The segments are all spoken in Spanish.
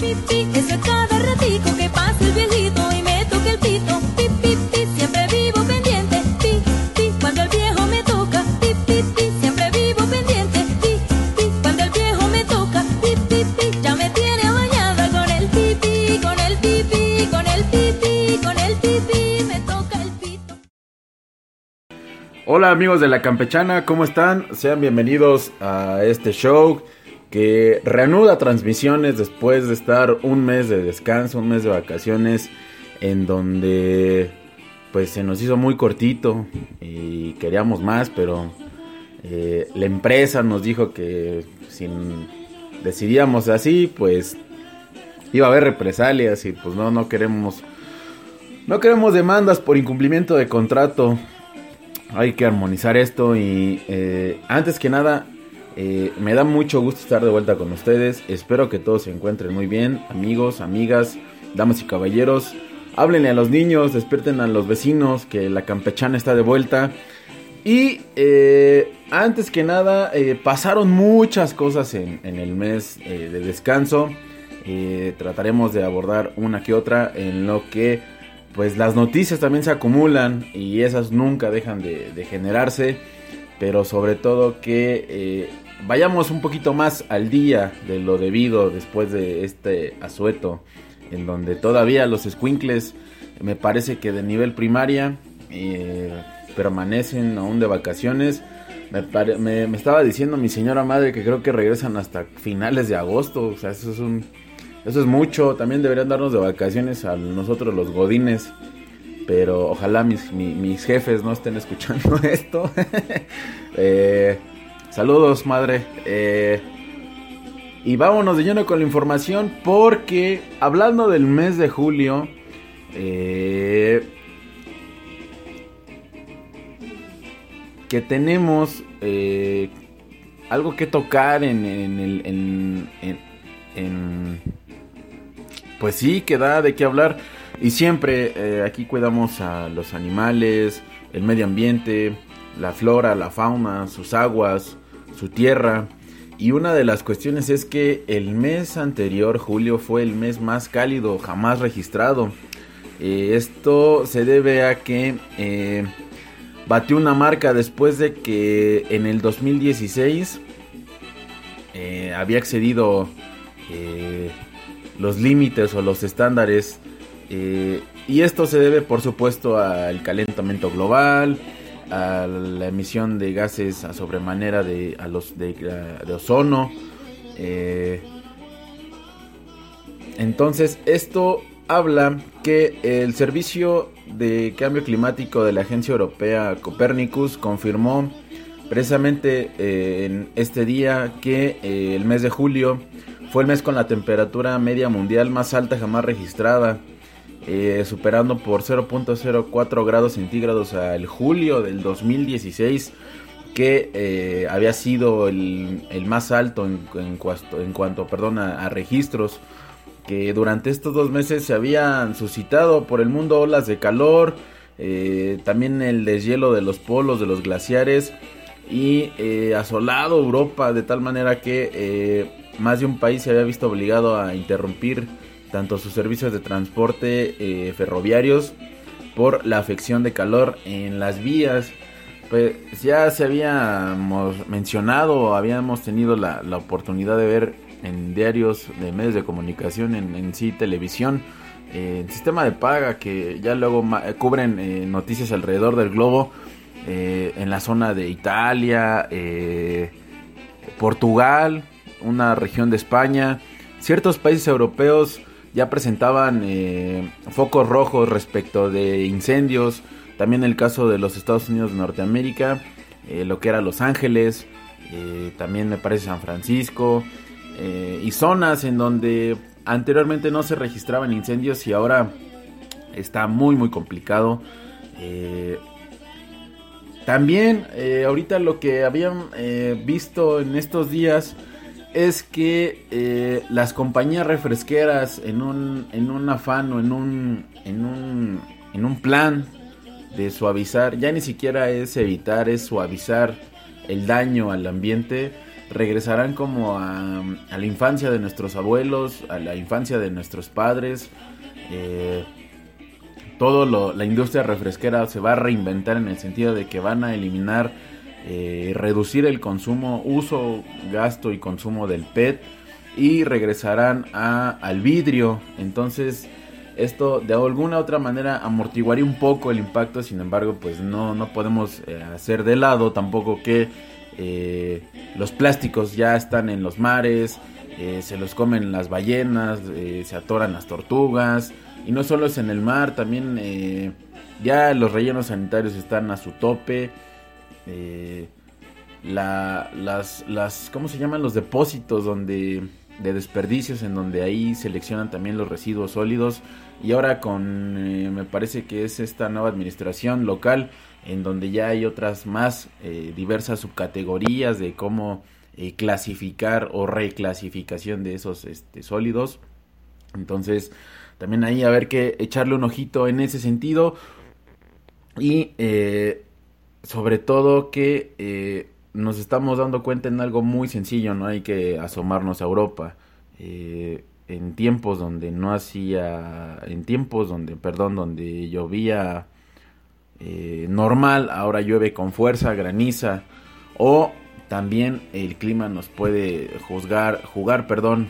Pipi, eso es cada ratico que pasa el viejito y me toca el pito. Pi, pi, pi, siempre vivo pendiente. Pi, pi, cuando el viejo me toca. Pi, pi, pi, siempre vivo pendiente. Pi, pi, cuando el viejo me toca. Pi, pi, pi, ya me tiene bañada con el pipi, con el pipi, con el pipi, con el pipi, me toca el pito. Hola amigos de la Campechana, ¿cómo están? Sean bienvenidos a este show que reanuda transmisiones después de estar un mes de descanso, un mes de vacaciones, en donde pues se nos hizo muy cortito y queríamos más, pero eh, la empresa nos dijo que si decidíamos así, pues iba a haber represalias y pues no, no queremos, no queremos demandas por incumplimiento de contrato. Hay que armonizar esto y eh, antes que nada eh, me da mucho gusto estar de vuelta con ustedes. Espero que todos se encuentren muy bien, amigos, amigas, damas y caballeros. Háblenle a los niños, despierten a los vecinos, que la campechana está de vuelta. Y eh, antes que nada, eh, pasaron muchas cosas en, el mes de descanso. trataremos de abordar una que otra en lo que pues las noticias también se acumulan y esas nunca dejan de, generarse pero sobre todo que vayamos un poquito más al día de lo debido después de este asueto, en donde todavía los squinkles, me parece que de nivel primaria, eh, permanecen aún de vacaciones. Me, estaba diciendo mi señora madre que creo que regresan hasta finales de agosto, o sea, eso es un... Eso es mucho, también deberían darnos de vacaciones a nosotros los godines pero ojalá mis, mis, jefes no estén escuchando esto. eh, saludos, madre. Eh, y vámonos de lleno con la información porque hablando del mes de julio, eh, que tenemos eh, algo que tocar en, en el... En, en, pues sí, que da de qué hablar. Y siempre eh, aquí cuidamos a los animales, el medio ambiente, la flora, la fauna, sus aguas, su tierra. Y una de las cuestiones es que el mes anterior, julio, fue el mes más cálido jamás registrado. Eh, esto se debe a que eh, batió una marca después de que en el 2016 había excedido los límites o los estándares eh, y esto se debe, por supuesto, al calentamiento global, a la emisión de gases a sobremanera de, a los de, ozono. Eh, entonces, esto habla que el Servicio de Cambio Climático de la Agencia Europea Copernicus confirmó precisamente eh, en este día que el mes de julio fue el mes con la temperatura media mundial más alta jamás registrada eh, superando por 0.04 grados centígrados al julio del 2016, que eh, había sido el, más alto en, en, cuanto, perdón, a, registros, que durante estos dos meses se habían suscitado por el mundo olas de calor, eh, también el deshielo de los polos, de los glaciares, y asolado Europa de tal manera que más de un país se había visto obligado a interrumpir tanto sus servicios de transporte eh, ferroviarios por la afección de calor en las vías. Pues ya se habíamos mencionado, habíamos tenido la, oportunidad de ver en diarios de medios de comunicación, en, sí televisión, eh, sistema de paga que ya luego cubren eh, noticias alrededor del globo, en la zona de Italia, Portugal, una región de España, ciertos países europeos ya presentaban eh, focos rojos respecto de incendios. También el caso de los Estados Unidos de Norteamérica, eh, lo que era Los Ángeles, eh, también me parece San Francisco. y zonas en donde anteriormente no se registraban incendios y ahora está muy muy complicado. También ahorita lo que habían visto en estos días es que las compañías refresqueras en un, en un afán o en un, en, un, en un plan de suavizar, ya ni siquiera es evitar, es suavizar el daño al ambiente, regresarán como a, a la infancia de nuestros abuelos, a la infancia de nuestros padres. Eh, todo la industria refresquera se va a reinventar en el sentido de que van a eliminar, eh, reducir el consumo, uso, gasto y consumo del PET y regresarán a, al vidrio. Entonces, esto de alguna otra manera amortiguaría un poco el impacto, sin embargo, pues no, no podemos eh, hacer de lado tampoco que eh, los plásticos ya están en los mares, se los comen las ballenas, se atoran las tortugas, y no solo es en el mar, también ya los rellenos sanitarios están a su tope. Eh, la, las, ¿cómo se llaman? Los depósitos donde de desperdicios en donde ahí seleccionan también los residuos sólidos y ahora con eh, me parece que es esta nueva administración local en donde ya hay otras más diversas subcategorías de cómo clasificar o reclasificación de esos este, sólidos entonces también ahí a ver que echarle un ojito en ese sentido. Y eh, sobre todo que eh, nos estamos dando cuenta en algo muy sencillo, no hay que asomarnos a Europa. Eh, en tiempos donde no hacía, en tiempos donde, perdón, donde llovía normal, ahora llueve con fuerza, graniza, o también el clima nos puede juzgar, jugar, perdón,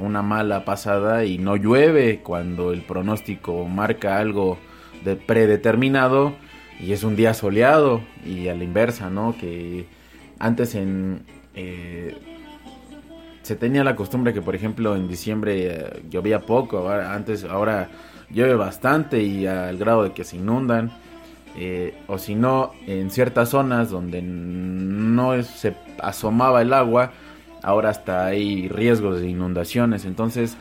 una mala pasada y no llueve cuando el pronóstico marca algo de predeterminado y es un día soleado y a la inversa, ¿no? Que antes en... Eh, se tenía la costumbre que por ejemplo en diciembre eh, llovía poco, antes ahora llueve bastante y al grado de que se inundan. Eh, o si no, en ciertas zonas donde no se asomaba el agua, ahora hasta hay riesgos de inundaciones. Entonces,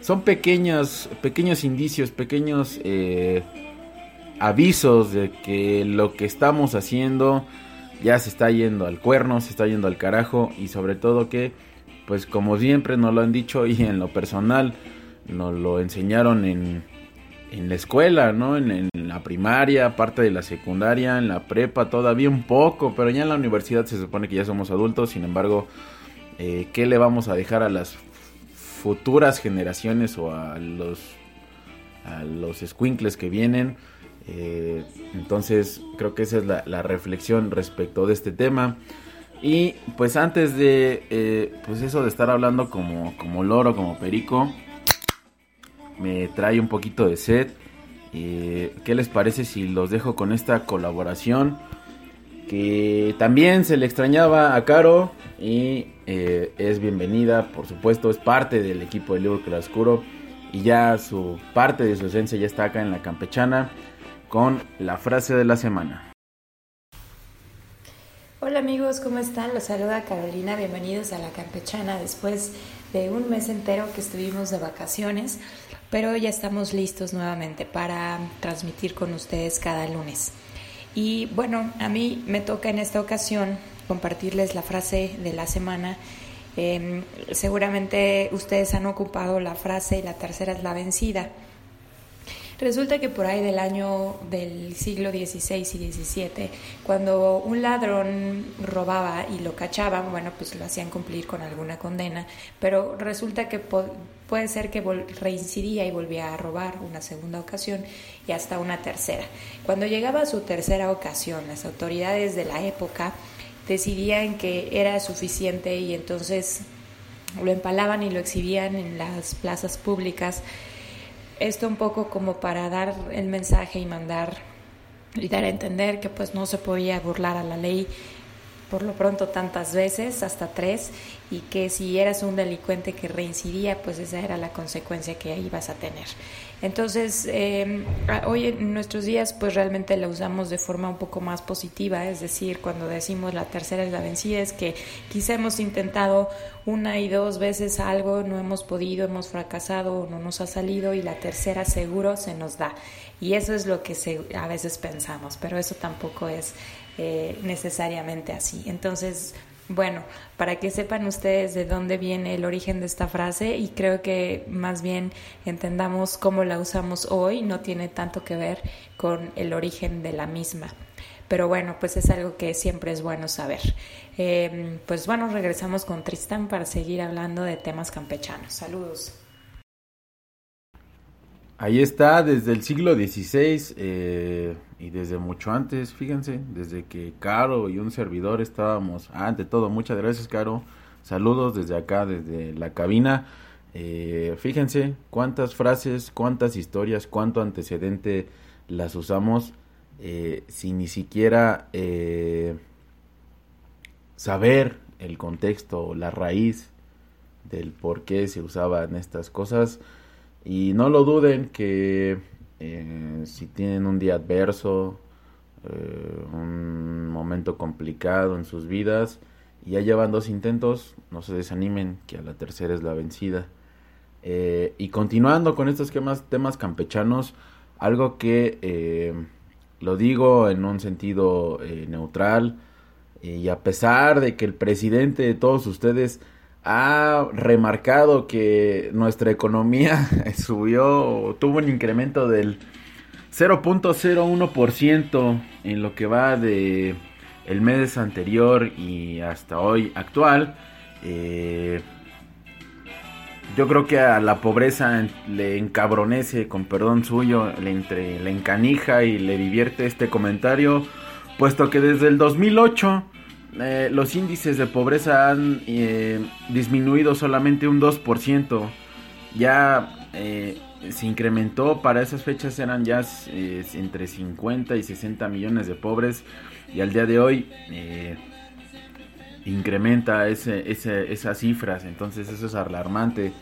son pequeños, pequeños indicios, pequeños avisos de que lo que estamos haciendo ya se está yendo al cuerno, se está yendo al carajo y sobre todo que, pues como siempre nos lo han dicho y en lo personal, nos lo enseñaron en, en la escuela, ¿no? En, la primaria, parte de la secundaria, en la prepa todavía un poco, pero ya en la universidad se supone que ya somos adultos, sin embargo, eh, qué le vamos a dejar a las futuras generaciones o a los a los squinkles que vienen. Eh, entonces creo que esa es la, reflexión respecto de este tema. Y pues antes de eh, pues eso de estar hablando como, como loro, como perico, me trae un poquito de sed. ¿Qué les parece si los dejo con esta colaboración? Que también se le extrañaba a Caro y eh, es bienvenida, por supuesto, es parte del equipo de Libro Claroscuro y ya su parte de su esencia ya está acá en la campechana con la frase de la semana. Hola amigos, ¿cómo están? Los saluda Carolina, bienvenidos a la campechana después de un mes entero que estuvimos de vacaciones, pero ya estamos listos nuevamente para transmitir con ustedes cada lunes. Y bueno, a mí me toca en esta ocasión compartirles la frase de la semana. Em, seguramente ustedes han ocupado la frase y la tercera es la vencida. Resulta que por ahí del año del siglo XVI y XVII, cuando un ladrón robaba y lo cachaban, bueno, pues lo hacían cumplir con alguna condena, pero resulta que puede ser que reincidía y volvía a robar una segunda ocasión y hasta una tercera. Cuando llegaba a su tercera ocasión, las autoridades de la época decidían que era suficiente y entonces lo empalaban y lo exhibían en las plazas públicas. Esto un poco como para dar el mensaje y mandar y dar a entender que pues no se podía burlar a la ley por lo pronto tantas veces, hasta tres, y que si eras un delincuente que reincidía, pues esa era la consecuencia que ibas a tener. Entonces, eh, hoy en nuestros días, pues realmente la usamos de forma un poco más positiva, es decir, cuando decimos la tercera es la vencida, es que quizá hemos intentado una y dos veces algo, no hemos podido, hemos fracasado, no nos ha salido, y la tercera seguro se nos da. Y eso es lo que se, a veces pensamos, pero eso tampoco es eh, necesariamente así. Entonces, bueno, para que sepan ustedes de dónde viene el origen de esta frase y creo que más bien entendamos cómo la usamos hoy, no tiene tanto que ver con el origen de la misma. Pero bueno, pues es algo que siempre es bueno saber. Em, pues bueno, regresamos con Tristan para seguir hablando de temas campechanos. Saludos. Ahí está, desde el siglo XVI eh, y desde mucho antes, fíjense, desde que Caro y un servidor estábamos, ah, ante todo, muchas gracias Caro, saludos desde acá, desde la cabina. Eh, fíjense cuántas frases, cuántas historias, cuánto antecedente las usamos eh, sin ni siquiera saber el contexto, la raíz del por qué se usaban estas cosas y no lo duden que eh, si tienen un día adverso, eh, un momento complicado en sus vidas y ya llevan dos intentos, no se desanimen, que a la tercera es la vencida. Eh, y continuando con estos temas, temas campechanos, algo que lo digo en un sentido neutral, y a pesar de que el presidente de todos ustedes ha remarcado que nuestra economía subió, tuvo un incremento del 0.01% en lo que va de el mes anterior y hasta hoy actual. Eh, yo creo que a la pobreza le encabronece, con perdón suyo, le, entre, le encanija y le divierte este comentario, puesto que desde el 2008 eh, los índices de pobreza han eh, disminuido solamente un 2%. Ya eh, se incrementó, para esas fechas eran ya entre 50 y 60 millones de pobres y al día de hoy incrementa ese, esas cifras. Entonces eso es alarmante.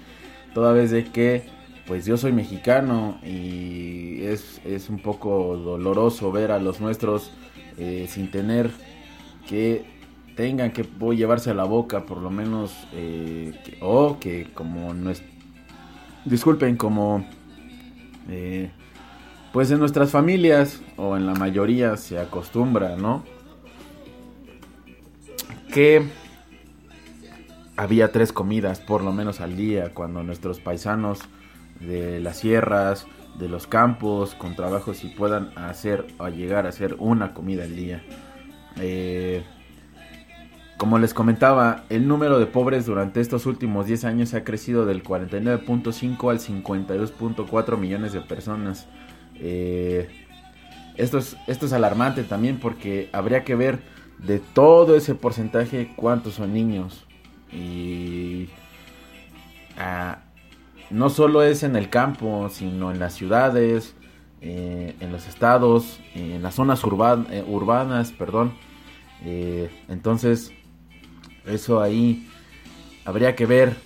Toda vez de que pues yo soy mexicano y es, es un poco doloroso ver a los nuestros sin tener que tengan que llevarse a la boca, por lo menos, eh, o que como no es, disculpen, como, eh, pues en nuestras familias, o en la mayoría, se acostumbra, ¿no? Que había tres comidas, por lo menos al día, cuando nuestros paisanos de las sierras, de los campos, con trabajos y puedan hacer o llegar a hacer una comida al día. Eh, como les comentaba, el número de pobres durante estos últimos 10 años ha crecido del 49.5 al 52.4 millones de personas. Eh, esto, es, esto es alarmante también porque habría que ver de todo ese porcentaje cuántos son niños. Y ah, no solo es en el campo, sino en las ciudades, eh, en los estados, en las zonas eh, urbanas, perdón. entonces, eso ahí habría que ver.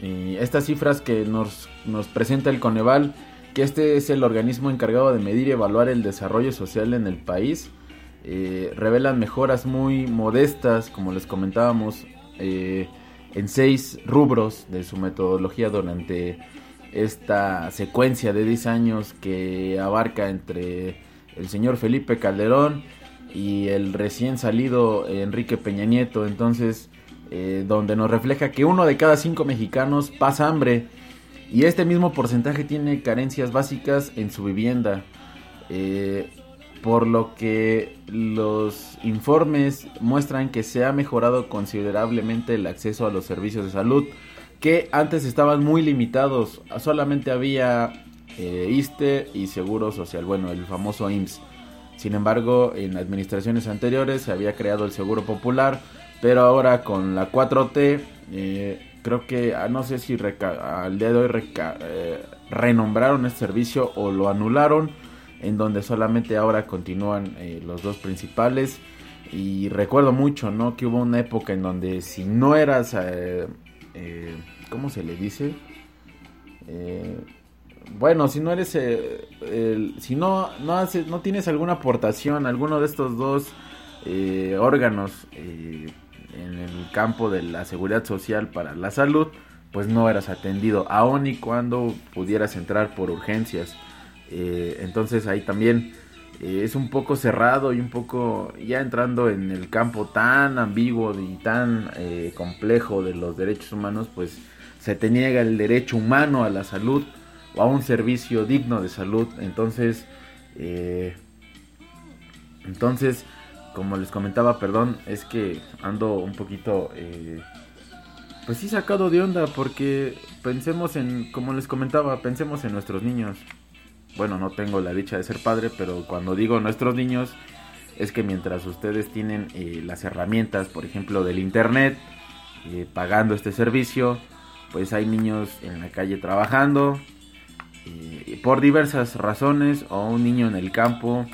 estas cifras que nos, nos presenta el Coneval, que este es el organismo encargado de medir y evaluar el desarrollo social en el país, eh, revelan mejoras muy modestas, como les comentábamos, eh, en seis rubros de su metodología durante esta secuencia de 10 años que abarca entre el señor Felipe Calderón y el recién salido Enrique Peña Nieto, entonces eh, donde nos refleja que uno de cada cinco mexicanos pasa hambre. Y este mismo porcentaje tiene carencias básicas en su vivienda, eh, por lo que los informes muestran que se ha mejorado considerablemente el acceso a los servicios de salud que antes estaban muy limitados, solamente había eh, ISTE y Seguro Social, bueno, el famoso IMSS. Sin embargo, en administraciones anteriores se había creado el Seguro Popular, pero ahora con la 4T, eh, creo que ah, no sé si al día de hoy eh, renombraron este servicio o lo anularon, en donde solamente ahora continúan eh, los dos principales. Y recuerdo mucho, ¿no? Que hubo una época en donde si no eras, eh, eh, ¿cómo se le dice? Eh, bueno, si no eres, si no, no, haces, no tienes alguna aportación, alguno de estos dos órganos en el campo de la seguridad social para la salud, pues no eras atendido, aun y cuando pudieras entrar por urgencias. entonces ahí también eh, es un poco cerrado y un poco ya entrando en el campo tan ambiguo y tan eh, complejo de los derechos humanos, pues se te niega el derecho humano a la salud o a un servicio digno de salud. Entonces, eh, entonces, como les comentaba, perdón, es que ando un poquito, pues sí sacado de onda porque pensemos en, como les comentaba, pensemos en nuestros niños bueno, no tengo la dicha de ser padre, pero cuando digo nuestros niños, es que mientras ustedes tienen eh, las herramientas, por ejemplo, del Internet, eh, pagando este servicio, pues hay niños en la calle trabajando, eh, por diversas razones, o un niño en el campo,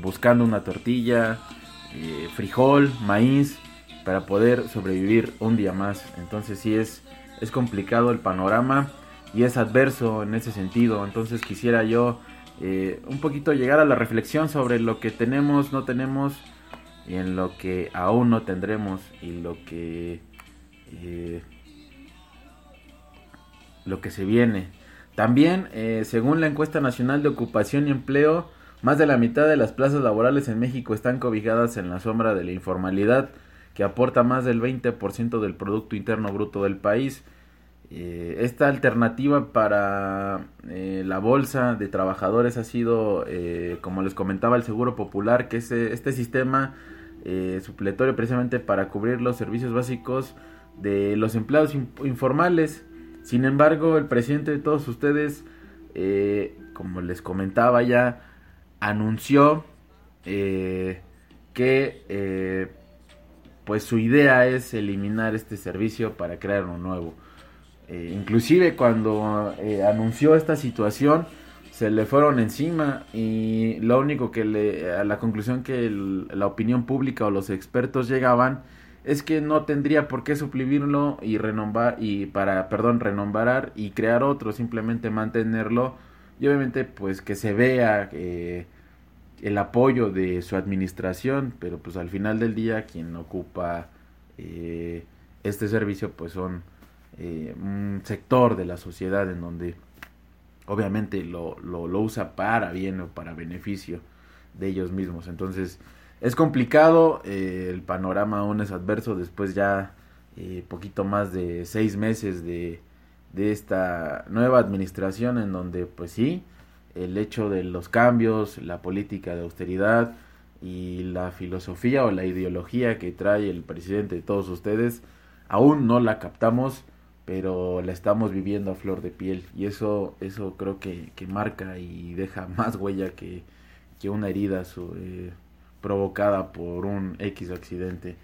buscando una tortilla, frijol, maíz, para poder sobrevivir un día más. Entonces sí es, es complicado el panorama y es adverso en ese sentido. Entonces quisiera yo eh, un poquito llegar a la reflexión sobre lo que tenemos, no tenemos y en lo que aún no tendremos y lo que eh, lo que se viene. También, eh, según la encuesta nacional de ocupación y empleo, más de la mitad de las plazas laborales en México están cobijadas en la sombra de la informalidad, que aporta más del 20% del Producto Interno Bruto del país. Eh, esta alternativa para eh, la bolsa de trabajadores ha sido, eh, como les comentaba, el Seguro Popular, que es este sistema supletorio precisamente para cubrir los servicios básicos de los empleados informales. Sin embargo, el presidente de todos ustedes, como les comentaba ya, anunció que pues su idea es eliminar este servicio para crear uno nuevo. Eh, inclusive cuando eh, anunció esta situación se le fueron encima y lo único que le a la conclusión que la opinión pública o los expertos llegaban es que no tendría por qué suprimirlo y renombrar y para perdón renombrar y crear otro simplemente mantenerlo y obviamente pues que se vea eh, el apoyo de su administración pero pues al final del día quien ocupa este servicio pues son eh, un sector de la sociedad en donde obviamente lo, lo, usa para bien o para beneficio de ellos mismos. Entonces es complicado, eh, el panorama aún es adverso después ya eh, poquito más de seis meses de, de esta nueva administración en donde pues sí, el hecho de los cambios, la política de austeridad y la filosofía o la ideología que trae el presidente de todos ustedes, aún no la captamos pero la estamos viviendo a flor de piel. Y eso eso creo que, marca y deja más huella que, una herida eh, provocada por un X accidente.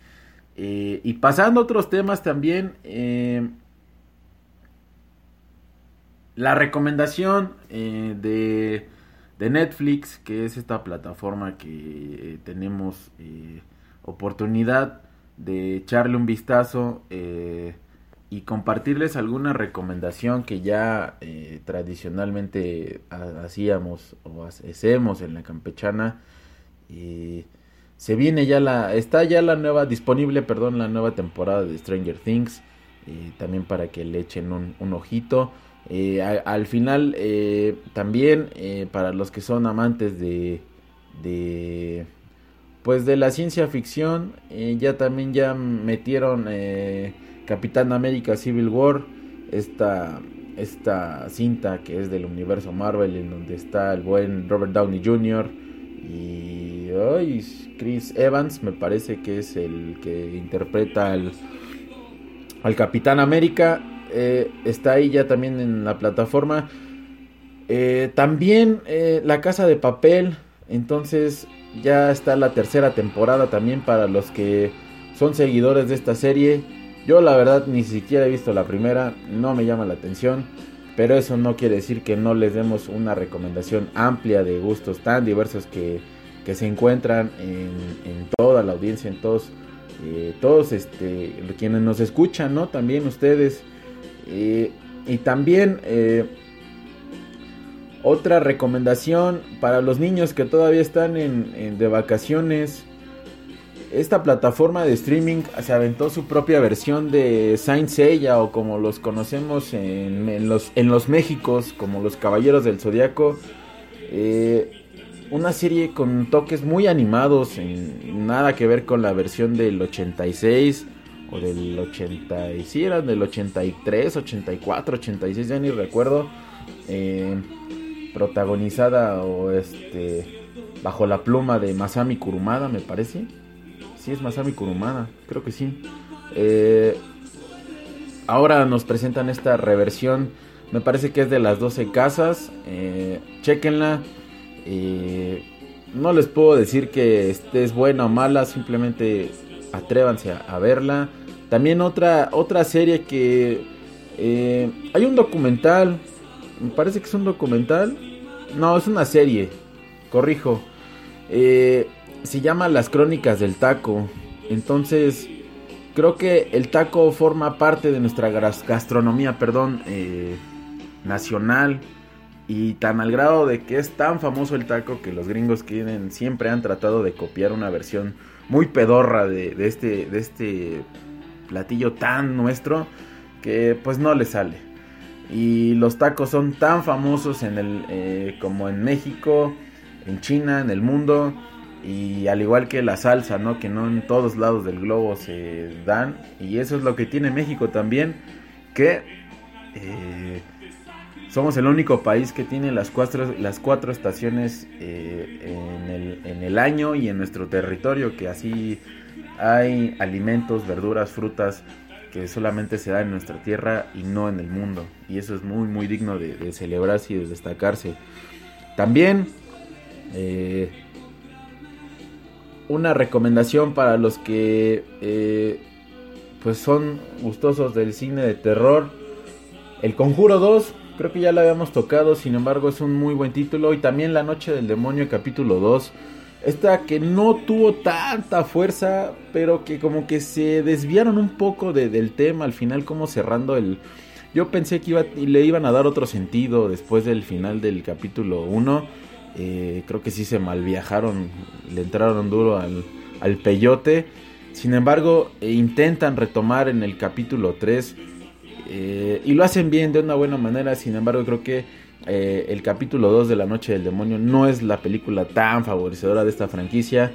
Eh, y pasando a otros temas también, eh, la recomendación de, de, Netflix, que es esta plataforma que tenemos oportunidad de echarle un vistazo y compartirles alguna recomendación que ya eh, tradicionalmente hacíamos o hacemos en la campechana. Se viene ya la, está ya la nueva, disponible, perdón, la nueva temporada de Stranger Things. también para que le echen un, ojito. Eh, al final, eh, también para los que son amantes de, de, pues de la ciencia ficción, ya también ya metieron Capitán América Civil War, esta, esta cinta que es del universo Marvel en donde está el buen Robert Downey Jr. y Chris Evans, me parece que es el que interpreta al, al Capitán América. Eh, está ahí ya también en la plataforma. Eh, también eh, La Casa de Papel. Entonces ya está la tercera temporada también para los que son seguidores de esta serie. Yo la verdad ni siquiera he visto la primera, no me llama la atención, pero eso no quiere decir que no les demos una recomendación amplia de gustos tan diversos que, que se encuentran en, toda la audiencia, en todos, eh, todos este, quienes nos escuchan, ¿no? También ustedes. Eh, y también otra recomendación para los niños que todavía están en, de vacaciones. Esta plataforma de streaming se aventó su propia versión de Saint Seiya o como los conocemos en, los, en los Méxicos, como los Caballeros del Zodiaco. Eh, una serie con toques muy animados, nada que ver con la versión del 86 o del 80, sí, eran del 83, 84, 86, ya ni recuerdo. Eh, protagonizada o este bajo la pluma de Masami Kurumada, me parece. Sí, es Masami Kurumada, creo que sí. Eh, ahora nos presentan esta reversión, me parece que es de las 12 casas. Eh, chequenla. No les puedo decir que esté es buena o mala, simplemente atrévanse a, verla. También otra, otra serie que eh, hay un documental me parece que es un documental. No, es una serie. Corrijo. Eh, se llama Las Crónicas del Taco. Entonces, creo que el taco forma parte de nuestra gastronomía, perdón, eh, nacional. Y tan al grado de que es tan famoso el taco que los gringos quieren, siempre han tratado de copiar una versión muy pedorra de, este, de este platillo tan nuestro que pues no le sale. Y los tacos son tan famosos en el, eh, como en México, en China, en el mundo. Y al igual que la salsa, ¿no? Que no en todos lados del globo se dan. Y eso es lo que tiene México también. Que eh, somos el único país que tiene las cuatro, las cuatro estaciones eh, en, el, en el año y en nuestro territorio. Que así hay alimentos, verduras, frutas que solamente se da en nuestra tierra y no en el mundo. Y eso es muy, muy digno de, celebrarse y de destacarse. También eh, una recomendación para los que eh, pues son gustosos del cine de terror. El Conjuro 2, creo que ya lo habíamos tocado, sin embargo es un muy buen título. Y también La Noche del Demonio capítulo 2 esta que no tuvo tanta fuerza, pero que como que se desviaron un poco del tema al final, como cerrando el... Yo pensé que iba, le iban a dar otro sentido después del final del capítulo 1. Eh, creo que sí se malviajaron, le entraron duro al, al peyote. Sin embargo, eh, intentan retomar en el capítulo 3 eh, y lo hacen bien de una buena manera. Sin embargo, creo que eh, el capítulo 2 de La Noche del Demonio no es la película tan favorecedora de esta franquicia.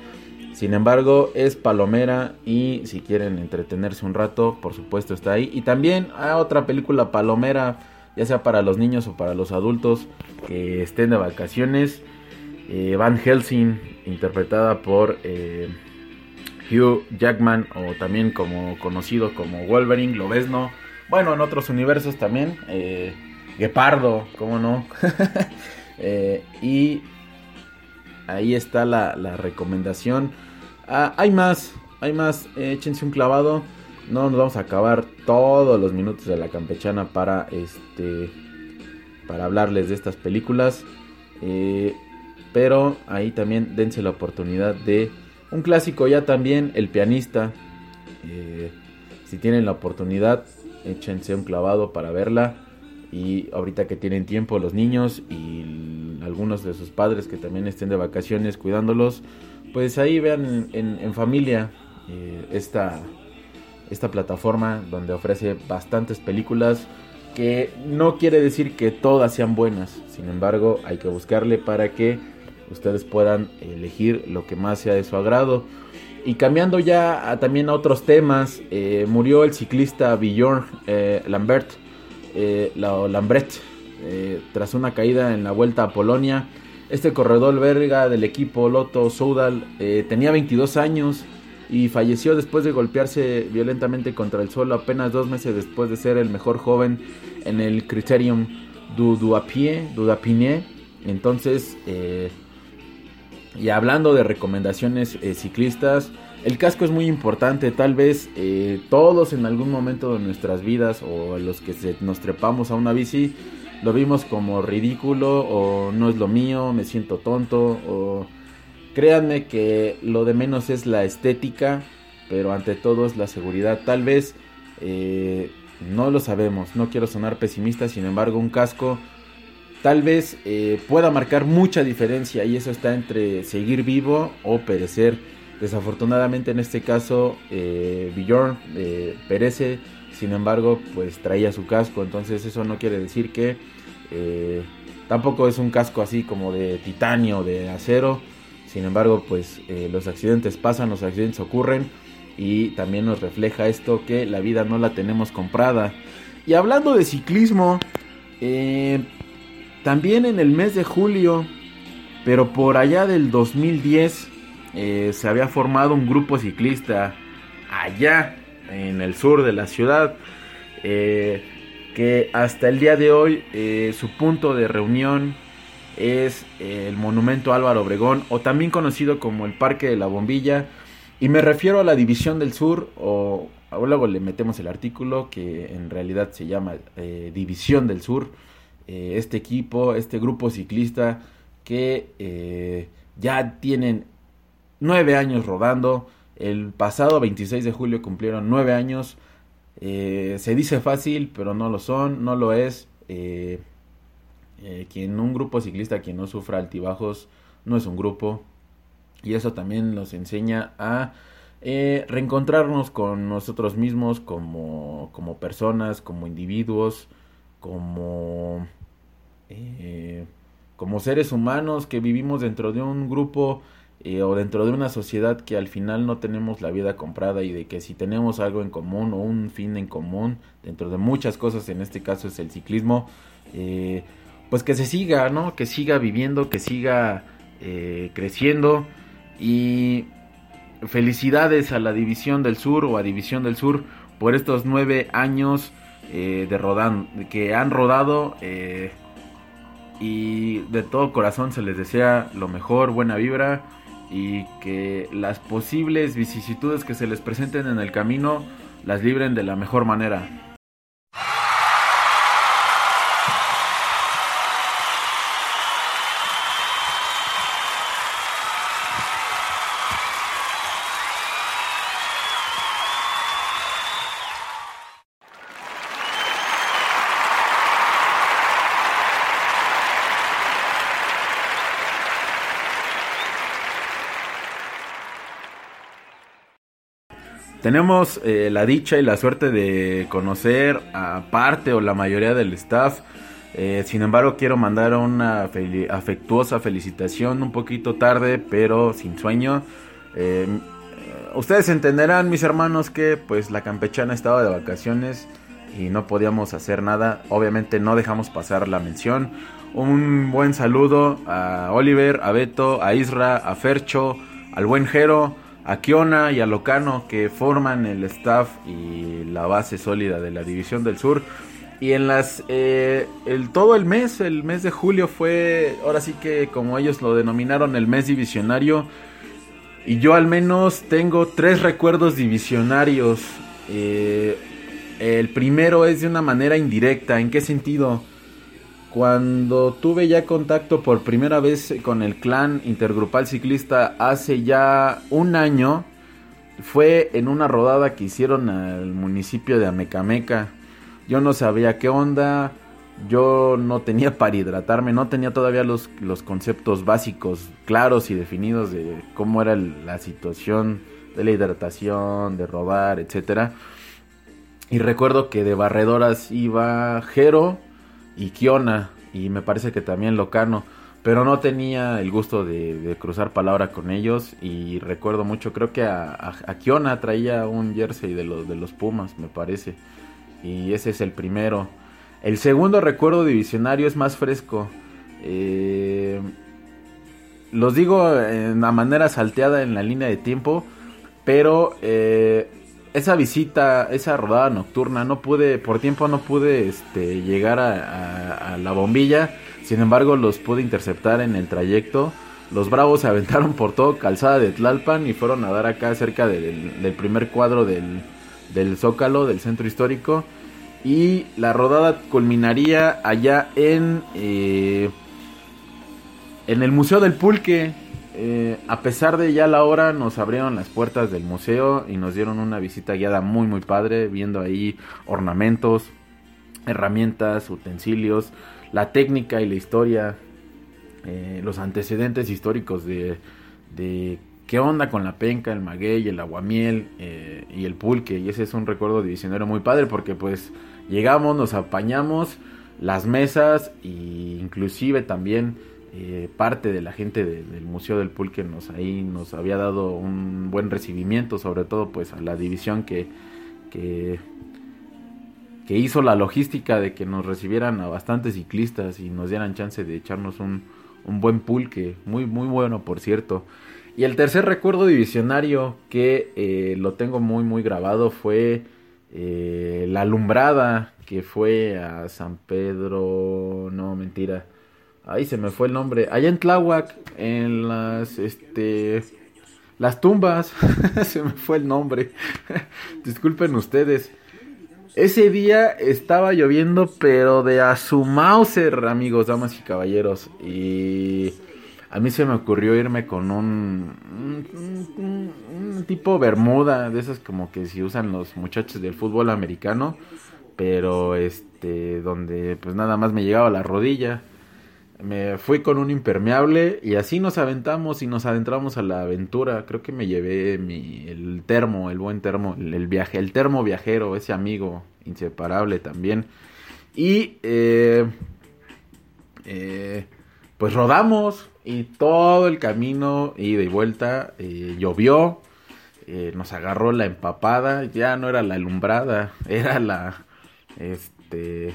Sin embargo, es palomera y si quieren entretenerse un rato, por supuesto está ahí. Y también hay otra película palomera, ya sea para los niños o para los adultos que estén de vacaciones. Eh, Van Helsing, interpretada por eh, Hugh Jackman o también como conocido como Wolverine, Lobezno. Bueno, en otros universos también. Guepardo, ¿cómo no? Eh, y ahí está la, recomendación. Ah, hay más, hay más. échense un clavado. No nos vamos a acabar todos los minutos de la campechana para este para hablarles de estas películas. Eh, pero ahí también dense la oportunidad de un clásico ya también, El pianista. Eh, si tienen la oportunidad, échense un clavado para verla y ahorita que tienen tiempo los niños y algunos de sus padres que también estén de vacaciones cuidándolos, pues ahí vean en, familia eh, esta, esta plataforma donde ofrece bastantes películas que no quiere decir que todas sean buenas, sin embargo hay que buscarle para que ustedes puedan elegir lo que más sea de su agrado. Y cambiando ya también a otros temas, eh, murió el ciclista Bjorn eh, Lambert, eh, la Lambret eh, tras una caída en la vuelta a Polonia. Este corredor belga del equipo Lotto Soudal tenía 22 años y falleció después de golpearse violentamente contra el suelo apenas dos meses después de ser el mejor joven en el Criterium du Dudapiné. Entonces, y hablando de recomendaciones ciclistas, el casco es muy importante, tal vez eh, todos en algún momento de nuestras vidas o los que nos trepamos a una bici lo vimos como ridículo o no es lo mío, me siento tonto o Créanme que lo de menos es la estética, pero ante todo es la seguridad. Tal vez eh, no lo sabemos, no quiero sonar pesimista, sin embargo un casco tal vez eh, pueda marcar mucha diferencia y eso está entre seguir vivo o perecer. Desafortunadamente en este caso eh, Bjorn eh, perece, sin embargo pues traía su casco, entonces eso no quiere decir que eh, tampoco es un casco así como de titanio, de acero, sin embargo pues los accidentes pasan, los accidentes ocurren y también nos refleja esto que la vida no la tenemos comprada. Y hablando de ciclismo, también en el mes de julio, pero por allá del 2010, eh, se había formado un grupo ciclista allá en el sur de la ciudad. Eh, que hasta el día de hoy eh, su punto de reunión es el monumento Álvaro Obregón o también conocido como el Parque de la Bombilla y me refiero a la División del Sur o, luego le metemos el artículo que en realidad se llama División del Sur este equipo este grupo ciclista que ya tienen nueve años rodando. El pasado 26 de julio cumplieron nueve años. Eh, se dice fácil, pero no lo son, no lo es. Eh, eh, quien un grupo ciclista quien no sufra altibajos no es un grupo y eso también nos enseña a reencontrarnos con nosotros mismos como, como personas, como individuos, como como seres humanos que vivimos dentro de un grupo eh, o dentro de una sociedad que al final no tenemos la vida comprada y de que si tenemos algo en común o un fin en común dentro de muchas cosas, en este caso es el ciclismo, eh, pues que se siga, ¿no? Que siga viviendo, que siga eh, creciendo y felicidades a la División del Sur o a División del Sur por estos nueve años de rodan que han rodado y de todo corazón se les desea lo mejor, buena vibra y que las posibles vicisitudes que se les presenten en el camino las libren de la mejor manera. Tenemos eh, la dicha y la suerte de conocer a parte o la mayoría del staff. Eh, sin embargo, quiero mandar una afectuosa felicitación un poquito tarde, pero sin sueño. Eh, ustedes entenderán, mis hermanos, que pues la campechana estaba de vacaciones y no podíamos hacer nada. Obviamente no dejamos pasar la mención. Un buen saludo a Oliver, a Beto, a Isra, a Fercho, al buen Jero a Kiona y a Locano que forman el staff y la base sólida de la División del Sur. Y en las eh, el todo el mes, el mes de julio fue ahora sí que como ellos lo denominaron el mes divisionario. Y yo al menos tengo tres recuerdos divisionarios. Eh, el primero es de una manera indirecta. ¿En qué sentido? Cuando tuve ya contacto por primera vez con el clan intergrupal ciclista hace ya un año, fue en una rodada que hicieron al municipio de Amecameca. Yo no sabía qué onda, yo no tenía para hidratarme, no tenía todavía los, los conceptos básicos claros y definidos de cómo era la situación de la hidratación, de rodar, etcétera. Y recuerdo que de barredoras iba Jero, y Kiona y me parece que también Locano, pero no tenía el gusto de, cruzar palabra con ellos y recuerdo mucho, creo que a, Kiona traía un jersey de los, de los Pumas, me parece, y ese es el primero. El segundo recuerdo divisionario es más fresco. Eh, los digo en una manera salteada en la línea de tiempo, pero eh, esa visita, esa rodada nocturna, no pude, por tiempo no pude este, llegar a, la bombilla, sin embargo los pude interceptar en el trayecto. Los Bravos se aventaron por todo calzada de Tlalpan y fueron a dar acá cerca del, primer cuadro del, Zócalo, del centro histórico. Y la rodada culminaría allá en, eh, en el Museo del Pulque, eh, a pesar de ya la hora, nos abrieron las puertas del museo y nos dieron una visita guiada muy muy padre, viendo ahí ornamentos, herramientas, utensilios, la técnica y la historia, eh, los antecedentes históricos de, de qué onda con la penca, el maguey, el aguamiel eh, y el pulque. Y ese es un recuerdo divisionero muy padre porque pues llegamos, nos apañamos las mesas e inclusive también eh, parte de la gente del Museo del Pulque nos ahí nos había dado un buen recibimiento, sobre todo pues a la división que, que, hizo la logística de que nos recibieran a bastantes ciclistas y nos dieran chance de echarnos un, un buen pulque, muy muy bueno por cierto. Y el tercer recuerdo divisionario que eh, lo tengo muy muy grabado fue eh, la alumbrada que fue a San Pedro, no mentira, ahí se me fue el nombre, allá en Tláhuac, en las, este, las tumbas, se me fue el nombre, disculpen ustedes. Ese día estaba lloviendo, pero de a su Mauser, amigos, damas y caballeros. Y a mí se me ocurrió irme con un, tipo bermuda, de esas como que si usan los muchachos del fútbol americano, pero este, donde pues nada más me llegaba la rodilla. Me fui con un impermeable y así nos aventamos y nos adentramos a la aventura. Creo que me llevé mi, el termo, el buen termo, el, viaje, el termo viajero, ese amigo inseparable también. Y eh, eh, pues rodamos y todo el camino, ida y vuelta, eh, llovió, eh, nos agarró la empapada, ya no era la alumbrada, era la, este,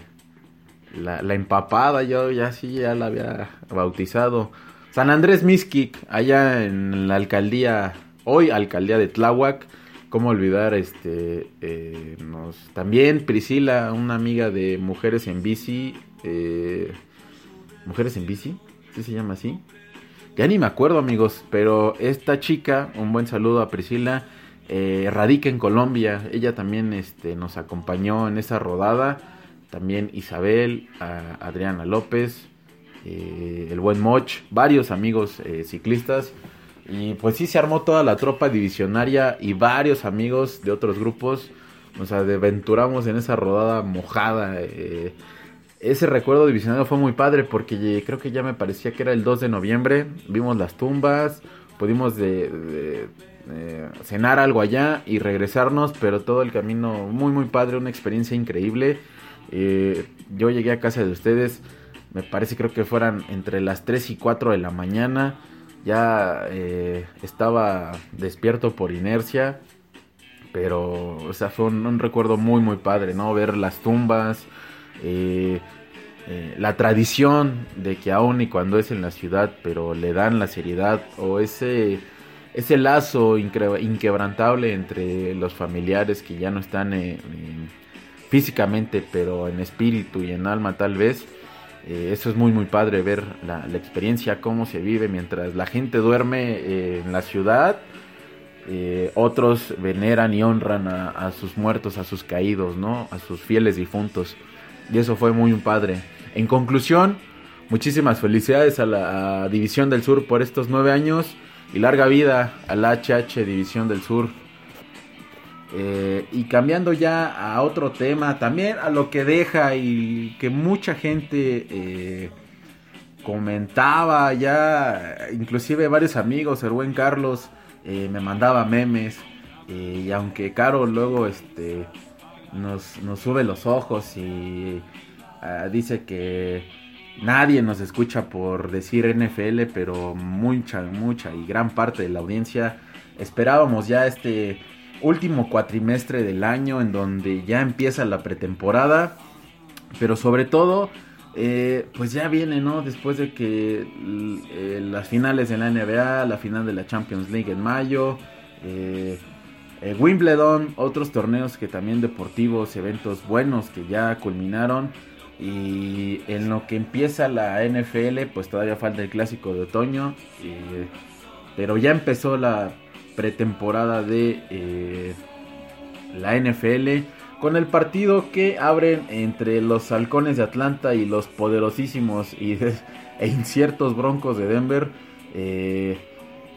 la, empapada, yo ya sí, ya la había bautizado. San Andrés Mixquic, allá en la alcaldía, hoy alcaldía de Tláhuac, cómo olvidar este eh, nos también Priscila una amiga de mujeres en bici eh, mujeres en bici ¿sí se llama así ya ni me acuerdo amigos pero esta chica un buen saludo a Priscila eh, radica en Colombia. Ella también este nos acompañó en esa rodada también Isabel a Adriana López eh, el buen Moch varios amigos eh, ciclistas y pues sí se armó toda la tropa divisionaria y varios amigos de otros grupos. Nos aventuramos en esa rodada mojada. Eh, ese recuerdo divisionario fue muy padre porque creo que ya me parecía que era el 2 de noviembre. Vimos las tumbas, pudimos de, cenar algo allá y regresarnos, pero todo el camino muy muy padre, una experiencia increíble. Eh, yo llegué a casa de ustedes, me parece creo que fueran entre las 3 y 4 de la mañana ya eh, estaba despierto por inercia, pero o sea, fue un, recuerdo muy muy padre, ¿no? Ver las tumbas, eh, la tradición de que aún y cuando es en la ciudad, pero le dan la seriedad o ese ese lazo inquebrantable entre los familiares que ya no están físicamente, pero en espíritu y en alma tal vez. Eh, eso es muy muy padre ver la, experiencia, cómo se vive mientras la gente duerme eh, en la ciudad. Eh, otros veneran y honran a, sus muertos, a sus caídos, ¿no? A sus fieles difuntos. Y eso fue muy padre. En conclusión, muchísimas felicidades a la División del Sur por estos nueve años y larga vida a la HH División del Sur. Eh, y cambiando ya a otro tema, también a lo que deja y que mucha gente eh, comentaba ya, inclusive varios amigos, el buen Carlos eh, me mandaba memes y aunque Caro luego este, nos, nos sube los ojos y uh, dice que nadie nos escucha por decir NFL, pero mucha, mucha y gran parte de la audiencia esperábamos ya este último cuatrimestre del año en donde ya empieza la pretemporada, pero sobre todo, eh, pues ya viene, ¿no? Después de que eh, las finales de la NBA, la final de la Champions League en mayo, eh, Wimbledon, otros torneos que también deportivos, eventos buenos que ya culminaron. Y en lo que empieza la NFL, pues todavía falta el clásico de otoño. pero ya empezó la pretemporada de eh, la NFL con el partido que abren entre los halcones de Atlanta y los poderosísimos y e inciertos broncos de Denver. Eh,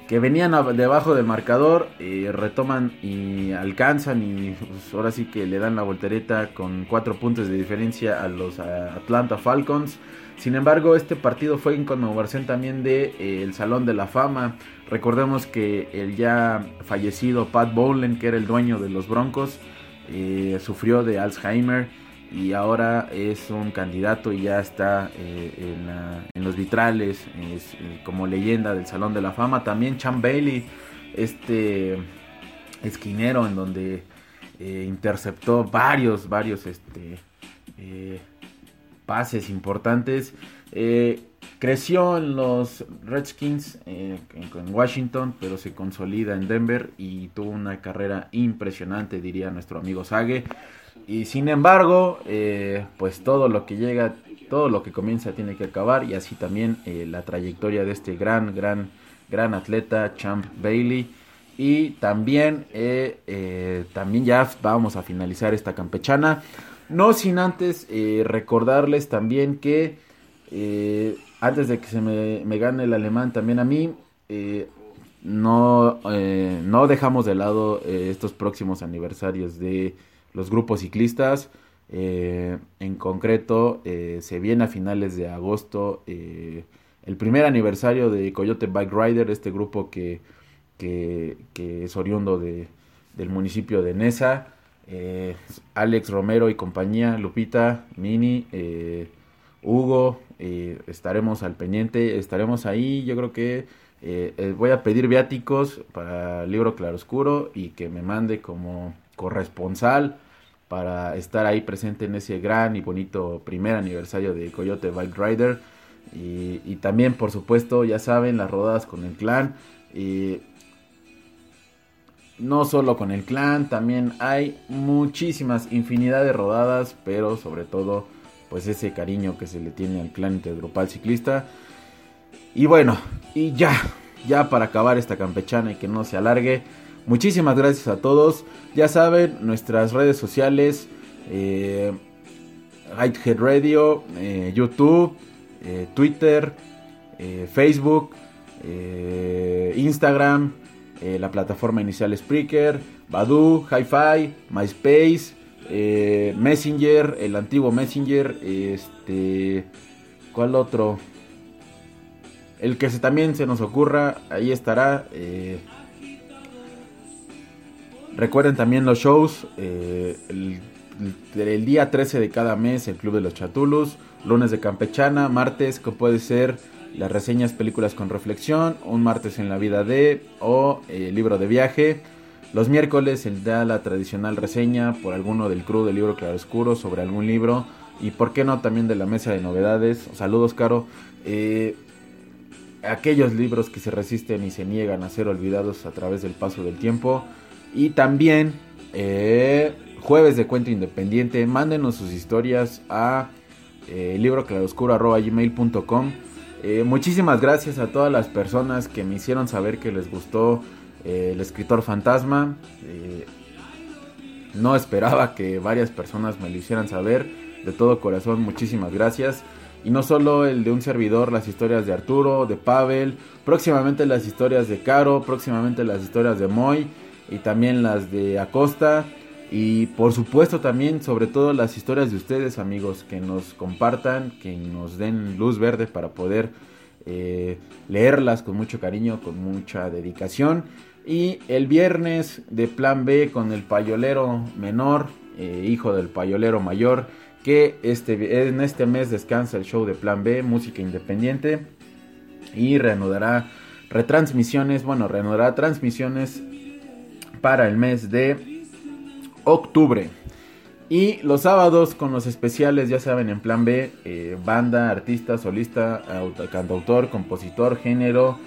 que venían debajo del marcador, eh, retoman y alcanzan y pues, ahora sí que le dan la voltereta con cuatro puntos de diferencia a los Atlanta Falcons. Sin embargo, este partido fue en conmemoración también de eh, el Salón de la Fama. Recordemos que el ya fallecido Pat Bowlen, que era el dueño de los Broncos, eh, sufrió de Alzheimer y ahora es un candidato y ya está eh, en, los vitrales como leyenda del Salón de la Fama. También Chan Bailey, este esquinero en donde interceptó varios, varios este, pases importantes. creció en los Redskins en Washington, pero se consolida en Denver y tuvo una carrera impresionante, diría nuestro amigo Sage. Y sin embargo, eh, pues todo lo que llega, todo lo que comienza tiene que acabar y así también eh, la trayectoria de este gran, gran, gran atleta Champ Bailey. Y también, eh, también ya vamos a finalizar esta campechana. No sin antes recordarles también que antes de que se me, gane el alemán también a mí, no, no dejamos de lado estos próximos aniversarios de los grupos ciclistas. Eh, en concreto, eh, se viene a finales de agosto eh, el primer aniversario de Coyote Bike Rider, este grupo que, que, es oriundo de, del municipio de Nesa. Alex Romero y compañía, Lupita, Mini, Hugo, estaremos al pendiente, estaremos ahí. Yo creo que voy a pedir viáticos para el libro Claroscuro y que me mande como corresponsal para estar ahí presente en ese gran y bonito primer aniversario de Coyote Bike Rider. Y, también, por supuesto, ya saben, las rodadas con el clan. Y no solo con el clan, también hay muchísimas, infinidad de rodadas, pero sobre todo, pues ese cariño que se le tiene al clan intergrupal ciclista. Y bueno, y ya, ya para acabar esta campechana y que no se alargue. Muchísimas gracias a todos. Ya saben, nuestras redes sociales, eh, Radio, eh, YouTube, eh, Twitter, eh, Facebook, Instagram, la plataforma inicial Spreaker, Badu, HiFi, MySpace, Messenger, el antiguo Messenger, este, ¿cuál otro? El que se, también se nos ocurra, ahí estará. Recuerden también los shows. Eh, el, día 13 de cada mes, el Club de los Chatulus. Lunes de Campechana. Martes, que puede ser las reseñas, películas con reflexión. Un martes en la vida de. O eh, libro de viaje. Los miércoles, el da la tradicional reseña por alguno del crew del libro Claroscuro sobre algún libro. Y por qué no también de la mesa de novedades. Saludos, Caro. Eh, aquellos libros que se resisten y se niegan a ser olvidados a través del paso del tiempo. Y también eh, jueves de cuento independiente. Mándenos sus historias a eh, libroclaroscuro.gmail.com eh, Muchísimas gracias a todas las personas que me hicieron saber que les gustó eh, el escritor fantasma. no esperaba que varias personas me lo hicieran saber. De todo corazón, muchísimas gracias. Y no solo el de un servidor, las historias de Arturo, de Pavel, próximamente las historias de Caro, próximamente las historias de Moy y también las de Acosta y por supuesto también sobre todo las historias de ustedes amigos que nos compartan, que nos den luz verde para poder eh, leerlas con mucho cariño, con mucha dedicación. Y el viernes de plan B con el payolero menor, eh, hijo del payolero mayor, que este, en este mes descansa el show de plan B, música independiente. Y reanudará retransmisiones, bueno, reanudará transmisiones para el mes de octubre. Y los sábados con los especiales, ya saben, en plan B, eh, banda, artista, solista, cantautor, compositor, género,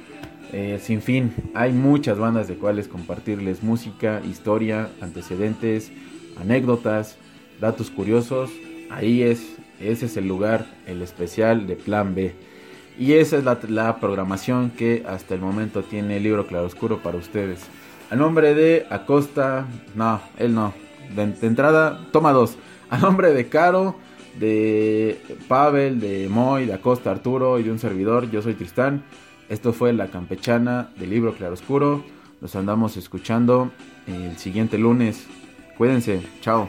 eh, sin fin. Hay muchas bandas de cuales compartirles música, historia, antecedentes, anécdotas, datos curiosos. Ahí es, ese es el lugar, el especial de plan B. Y esa es la, la programación que hasta el momento tiene el libro Claroscuro para ustedes. A nombre de Acosta, no, él no. De, entrada, toma dos. A nombre de Caro, de Pavel, de Moy, de Acosta Arturo y de un servidor, yo soy Tristán. Esto fue La Campechana del libro Claroscuro. Nos andamos escuchando el siguiente lunes. Cuídense, chao.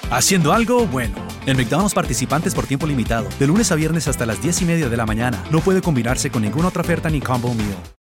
Haciendo algo bueno. En McDonald's participantes por tiempo limitado, de lunes a viernes hasta las 10 y media de la mañana. No puede combinarse con ninguna otra oferta ni combo meal.